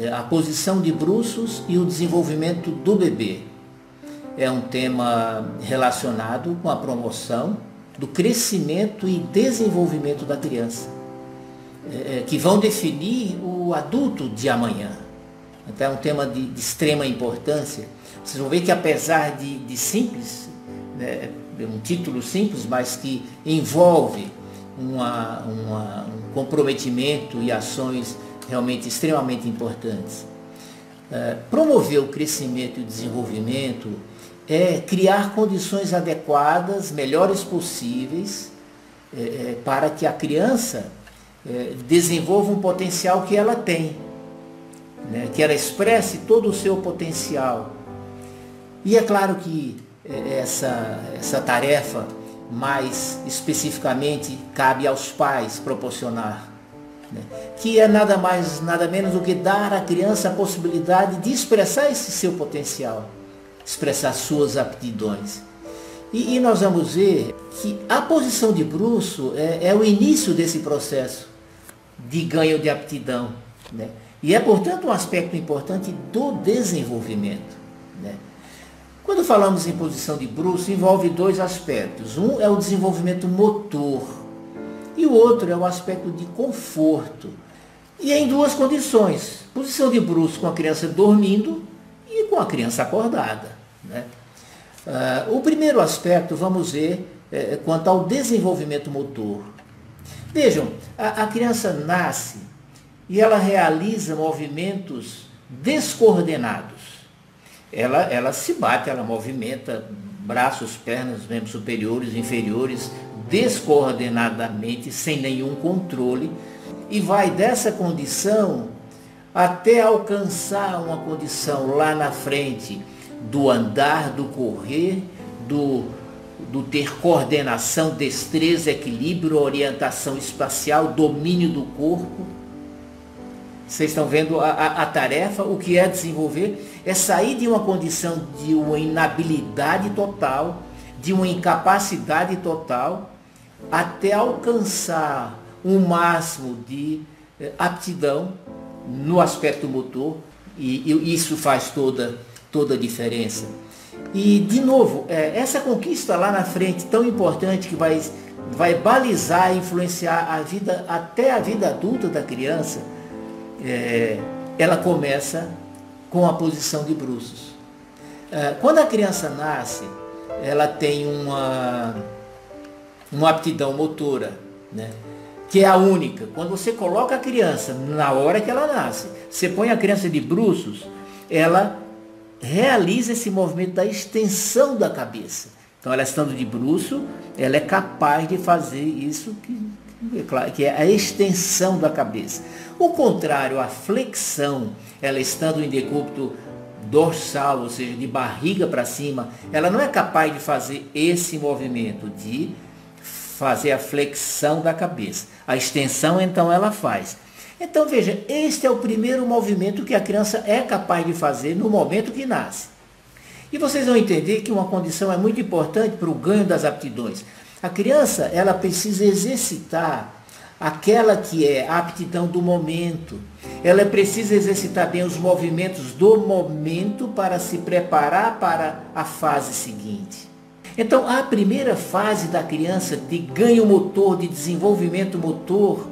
É a posição de bruços e o desenvolvimento do bebê. É um tema relacionado com a promoção do crescimento e desenvolvimento da criança, é, é, que vão definir o adulto de amanhã. Então é um tema de, de extrema importância. Vocês vão ver que apesar de, de simples, né, um título simples, mas que envolve uma, uma, um comprometimento e ações realmente extremamente importantes. É, promover o crescimento e o desenvolvimento é criar condições adequadas, melhores possíveis, é, é, para que a criança é, desenvolva um potencial que ela tem, né? que ela expresse todo o seu potencial. E é claro que é, essa, essa tarefa mais especificamente cabe aos pais proporcionar né? que é nada mais, nada menos do que dar à criança a possibilidade de expressar esse seu potencial, expressar suas aptidões. E, e nós vamos ver que a posição de bruxo é, é, o início desse processo de ganho de aptidão. Né? E é, portanto, um aspecto importante do desenvolvimento. Né? Quando falamos em posição de bruxo, envolve dois aspectos. Um é o desenvolvimento motor e o outro é o aspecto de conforto. E é em duas condições. Posição de bruxo com a criança dormindo e com a criança acordada. Né? Uh, o primeiro aspecto, vamos ver, é, é, quanto ao desenvolvimento motor. Vejam, a, a criança nasce e ela realiza movimentos descoordenados. Ela, ela se bate, ela movimenta braços, pernas, membros superiores, inferiores, descoordenadamente, sem nenhum controle, e vai dessa condição até alcançar uma condição lá na frente do andar, do correr, do, do ter coordenação, destreza, equilíbrio, orientação espacial, domínio do corpo. Vocês estão vendo a, a, a, tarefa, o que é desenvolver, é sair de uma condição de uma inabilidade total, de uma incapacidade total, até alcançar um máximo de eh, aptidão no aspecto motor, e, e, isso faz toda, toda a diferença. E, de novo, é, essa conquista lá na frente, tão importante, que vai, vai balizar, influenciar a vida, até a vida adulta da criança, é, ela começa com a posição de bruços. É, quando a criança nasce, ela tem uma uma aptidão motora, né? que é a única. Quando você coloca a criança na hora que ela nasce, você põe a criança de bruços, ela realiza esse movimento da extensão da cabeça. Então, ela estando de bruço, ela é capaz de fazer isso que, que é a extensão da cabeça. O contrário, a flexão, ela estando em decúbito dorsal, ou seja, de barriga para cima, ela não é capaz de fazer esse movimento de fazer a flexão da cabeça. A extensão, então, ela faz. Então, veja, este é o primeiro movimento que a criança é capaz de fazer no momento que nasce. E vocês vão entender que uma condição é muito importante para o ganho das aptidões. A criança, ela precisa exercitar aquela que é a aptidão do momento. Ela precisa exercitar bem os movimentos do momento para se preparar para a fase seguinte. Então, a primeira fase da criança de ganho motor, de desenvolvimento motor,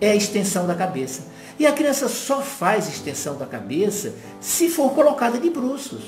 é a extensão da cabeça. E a criança só faz extensão da cabeça se for colocada de bruços.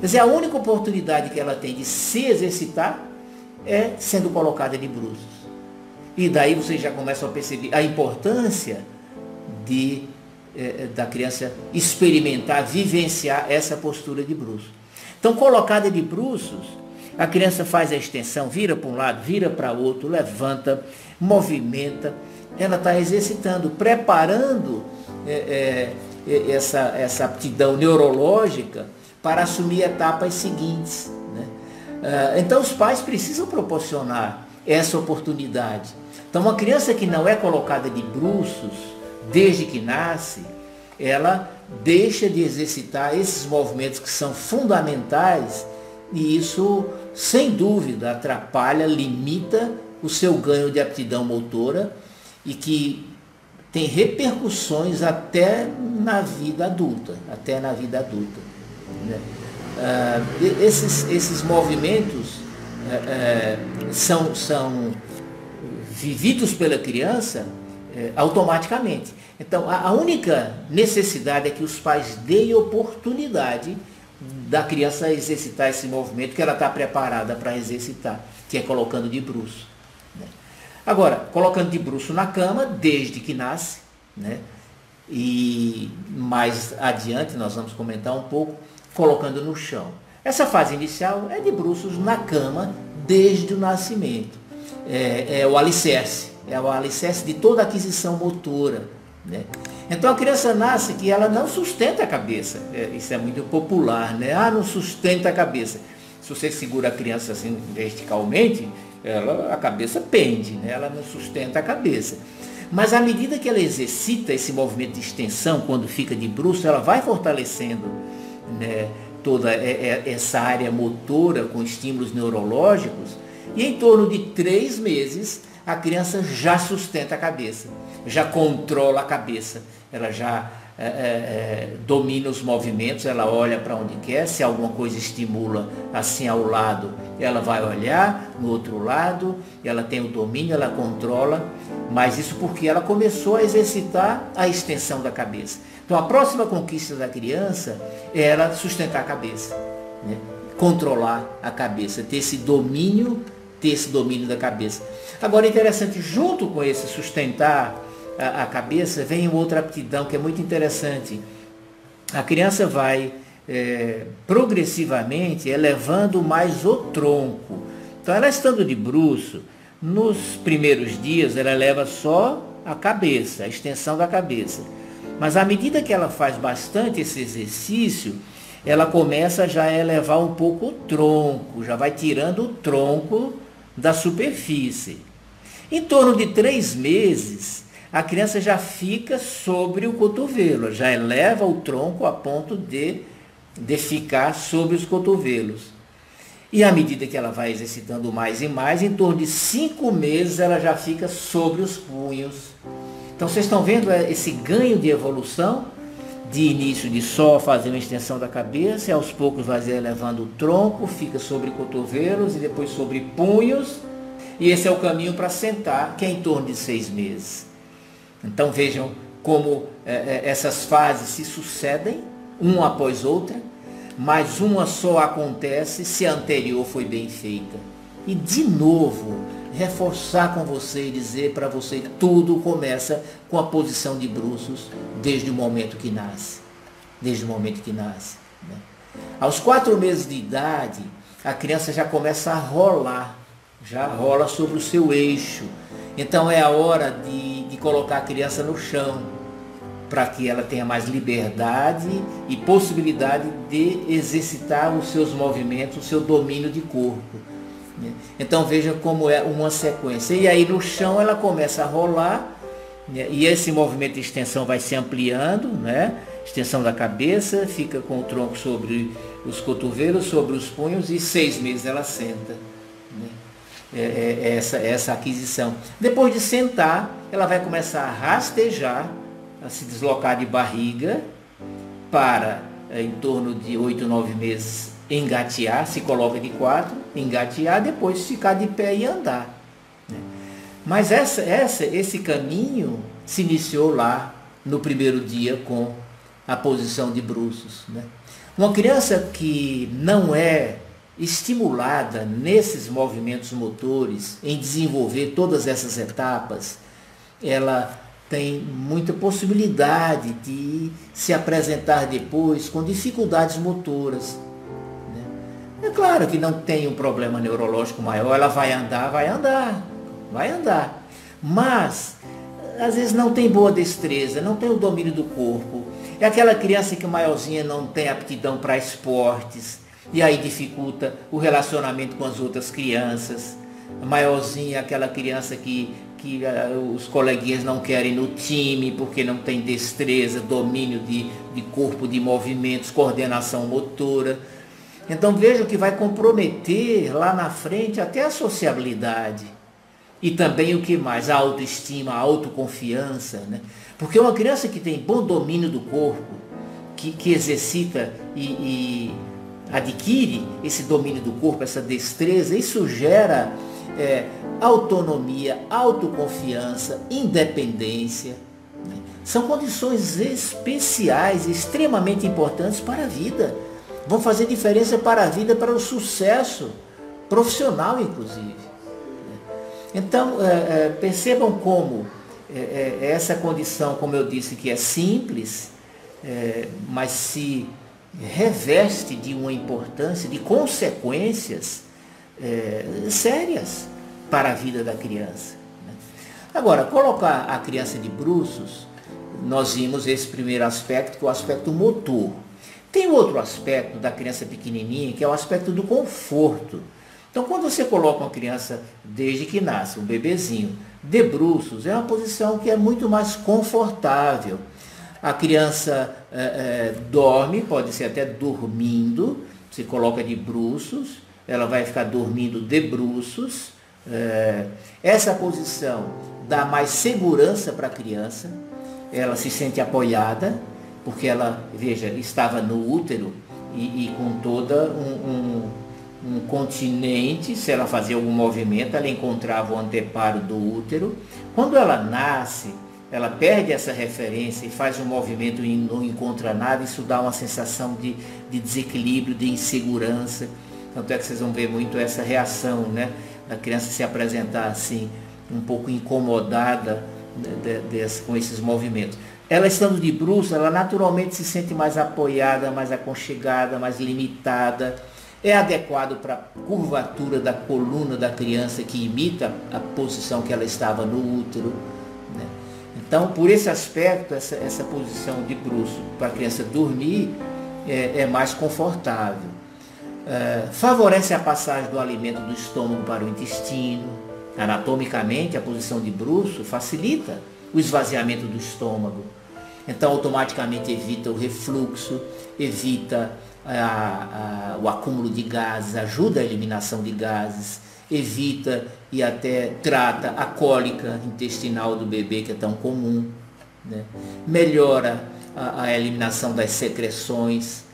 Quer dizer, a única oportunidade que ela tem de se exercitar é sendo colocada de bruços. E daí vocês já começam a perceber a importância de, eh, da criança experimentar, vivenciar essa postura de bruços. Então, colocada de bruços, a criança faz a extensão, vira para um lado, vira para outro, levanta, movimenta. Ela está exercitando, preparando é, essa, essa aptidão neurológica para assumir etapas seguintes. Ah, então os pais precisam proporcionar essa oportunidade. Então uma criança que não é colocada de bruços desde que nasce, ela deixa de exercitar esses movimentos que são fundamentais e isso sem dúvida, atrapalha, limita o seu ganho de aptidão motora e que tem repercussões até na vida adulta, até na vida adulta. Né? Ah, esses, esses movimentos é, são, são vividos pela criança é, automaticamente. Então, a, a única necessidade é que os pais deem oportunidade da criança exercitar esse movimento que ela está preparada para exercitar, que é colocando de bruxo. Né? Agora, colocando de bruxo na cama, desde que nasce, né? e mais adiante nós vamos comentar um pouco, colocando no chão. Essa fase inicial é de bruços na cama desde o nascimento. É, é o alicerce, é o alicerce de toda aquisição motora. Né? Então a criança nasce que ela não sustenta a cabeça. É, isso é muito popular, né? Ah, não sustenta a cabeça. Se você segura a criança assim verticalmente, ela, a cabeça pende, né? ela não sustenta a cabeça. Mas à medida que ela exercita esse movimento de extensão, quando fica de bruxo, ela vai fortalecendo né, toda essa área motora com estímulos neurológicos, e em torno de três meses a criança já sustenta a cabeça, já controla a cabeça, ela já é, é, é domina os movimentos, ela olha para onde quer, se alguma coisa estimula assim ao lado, ela vai olhar no outro lado, ela tem o domínio, ela controla, mas isso porque ela começou a exercitar a extensão da cabeça. Então a próxima conquista da criança é ela sustentar a cabeça, né? controlar a cabeça, ter esse domínio, ter esse domínio da cabeça. Agora é interessante, junto com esse sustentar a, a cabeça, vem outra aptidão que é muito interessante. A criança vai é, progressivamente elevando mais o tronco. Então ela estando de bruço, nos primeiros dias ela eleva só a cabeça, a extensão da cabeça. Mas à medida que ela faz bastante esse exercício, ela começa já a elevar um pouco o tronco, já vai tirando o tronco da superfície. Em torno de três meses, a criança já fica sobre o cotovelo, já eleva o tronco a ponto de, de ficar sobre os cotovelos. E à medida que ela vai exercitando mais e mais, em torno de cinco meses ela já fica sobre os punhos então vocês estão vendo é, esse ganho de evolução, de início de só fazer uma extensão da cabeça, e aos poucos vai elevando o tronco, fica sobre cotovelos e depois sobre punhos, e esse é o caminho para sentar, que é em torno de seis meses. Então vejam como é, é, essas fases se sucedem, uma após outra, mas uma só acontece se a anterior foi bem feita. E de novo, reforçar com você e dizer para você que tudo começa com a posição de bruços desde o momento que nasce. Desde o momento que nasce. Né? Aos quatro meses de idade, a criança já começa a rolar, já rola sobre o seu eixo. Então é a hora de, de colocar a criança no chão, para que ela tenha mais liberdade e possibilidade de exercitar os seus movimentos, o seu domínio de corpo. Né? Então veja como é uma sequência. E aí no chão ela começa a rolar, né? e esse movimento de extensão vai se ampliando, né? extensão da cabeça, fica com o tronco sobre os cotovelos, sobre os punhos, e seis meses ela senta. Né? É, é, é essa, essa aquisição. Depois de sentar, ela vai começar a rastejar, a se deslocar de barriga para é, em torno de oito, nove meses engatear, se coloca de quatro, engatear, depois ficar de pé e andar. Né? Mas essa, essa, esse caminho se iniciou lá no primeiro dia com a posição de bruços. Né? Uma criança que não é estimulada nesses movimentos motores, em desenvolver todas essas etapas, ela tem muita possibilidade de se apresentar depois com dificuldades motoras. É claro que não tem um problema neurológico maior, ela vai andar, vai andar, vai andar. Mas, às vezes não tem boa destreza, não tem o domínio do corpo. É aquela criança que maiorzinha não tem aptidão para esportes, e aí dificulta o relacionamento com as outras crianças. Maiorzinha é aquela criança que, que uh, os coleguinhas não querem no time porque não tem destreza, domínio de, de corpo, de movimentos, coordenação motora. Então veja que vai comprometer lá na frente até a sociabilidade. E também o que mais? A autoestima, a autoconfiança. Né? Porque uma criança que tem bom domínio do corpo, que, que exercita e, e adquire esse domínio do corpo, essa destreza, isso gera é, autonomia, autoconfiança, independência. Né? São condições especiais, extremamente importantes para a vida. Vão fazer diferença para a vida, para o sucesso profissional, inclusive. Então, é, é, percebam como é, é, essa condição, como eu disse, que é simples, é, mas se reveste de uma importância, de consequências é, sérias para a vida da criança. Né? Agora, colocar a criança de bruços, nós vimos esse primeiro aspecto, que é o aspecto motor. Tem outro aspecto da criança pequenininha, que é o aspecto do conforto. Então, quando você coloca uma criança desde que nasce, um bebezinho, de bruços, é uma posição que é muito mais confortável. A criança é, é, dorme, pode ser até dormindo, se coloca de bruços, ela vai ficar dormindo de bruços. É, essa posição dá mais segurança para a criança, ela se sente apoiada, porque ela, veja, estava no útero e, e com toda um, um, um, continente, se ela fazia algum movimento, ela encontrava o anteparo do útero. Quando ela nasce, ela perde essa referência e faz um movimento e não encontra nada, isso dá uma sensação de, de desequilíbrio, de insegurança. Tanto é que vocês vão ver muito essa reação, né? Da criança se apresentar assim, um pouco incomodada né, de, de, com esses movimentos. Ela estando de bruxo, ela naturalmente se sente mais apoiada, mais aconchegada, mais limitada. É adequado para a curvatura da coluna da criança que imita a posição que ela estava no útero. Né? Então, por esse aspecto, essa, essa posição de bruxo para a criança dormir é, é mais confortável é, favorece a passagem do alimento do estômago para o intestino. Anatomicamente, a posição de bruxo facilita o esvaziamento do estômago. Então, automaticamente evita o refluxo, evita a, a, o acúmulo de gases, ajuda a eliminação de gases, evita e até trata a cólica intestinal do bebê, que é tão comum. Né? Melhora a, a eliminação das secreções,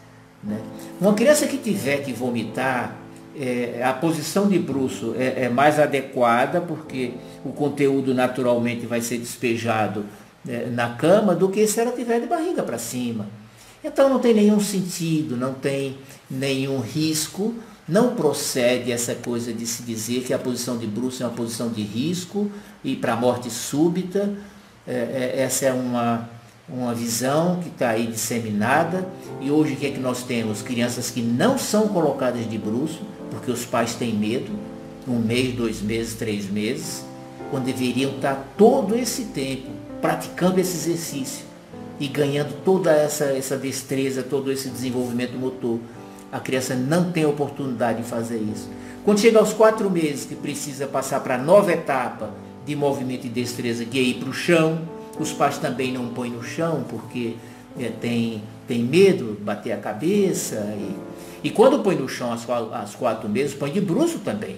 né? Uma criança que tiver que vomitar, é, a posição de bruxo é, é, mais adequada, porque o conteúdo naturalmente vai ser despejado na cama, do que se ela tiver de barriga para cima. Então não tem nenhum sentido, não tem nenhum risco, não procede essa coisa de se dizer que a posição de bruxo é uma posição de risco e para morte súbita. É, é, essa é uma uma visão que está aí disseminada. E hoje o que é que nós temos? Crianças que não são colocadas de bruxo, porque os pais têm medo, um mês, dois meses, três meses, quando deveriam estar todo esse tempo praticando esse exercício e ganhando toda essa, essa destreza, todo esse desenvolvimento motor. A criança não tem oportunidade de fazer isso. Quando chega aos quatro meses, que precisa passar para a nova etapa de movimento e destreza, que é ir para o chão, os pais também não põem no chão porque é, tem, tem medo de bater a cabeça. E, e quando põe no chão às quatro meses, põe de bruxo também.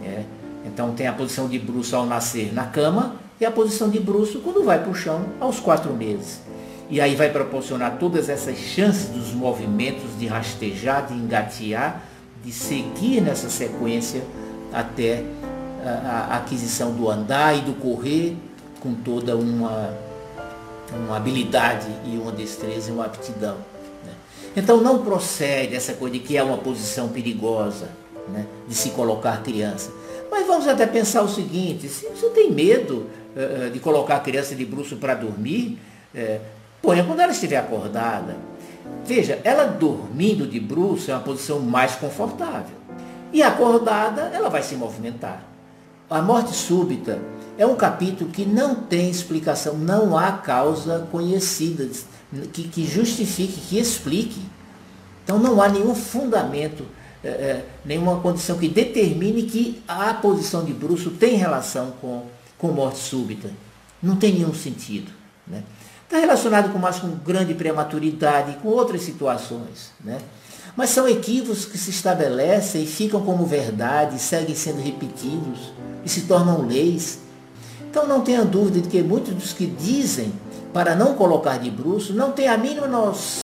Né? Então tem a posição de bruxo ao nascer na cama e a posição de bruxo quando vai para o chão aos quatro meses. E aí vai proporcionar todas essas chances dos movimentos de rastejar, de engatear, de seguir nessa sequência até a, a aquisição do andar e do correr com toda uma, uma habilidade e uma destreza e uma aptidão. Né? Então não procede essa coisa de que é uma posição perigosa né? de se colocar criança. Mas vamos até pensar o seguinte, se você tem medo uh, de colocar a criança de bruxo para dormir, uh, ponha quando ela estiver acordada. Veja, ela dormindo de bruxo é uma posição mais confortável. E acordada, ela vai se movimentar. A morte súbita é um capítulo que não tem explicação, não há causa conhecida que, que justifique, que explique. Então não há nenhum fundamento, é, é, nenhuma condição que determine que a posição de bruxo tem relação com, com morte súbita. Não tem nenhum sentido. Né? Está relacionado com mais com grande prematuridade, com outras situações. Né? Mas são equívocos que se estabelecem e ficam como verdade, seguem sendo repetidos e se tornam leis. Então não tenha dúvida de que muitos dos que dizem para não colocar de bruxo não têm a mínima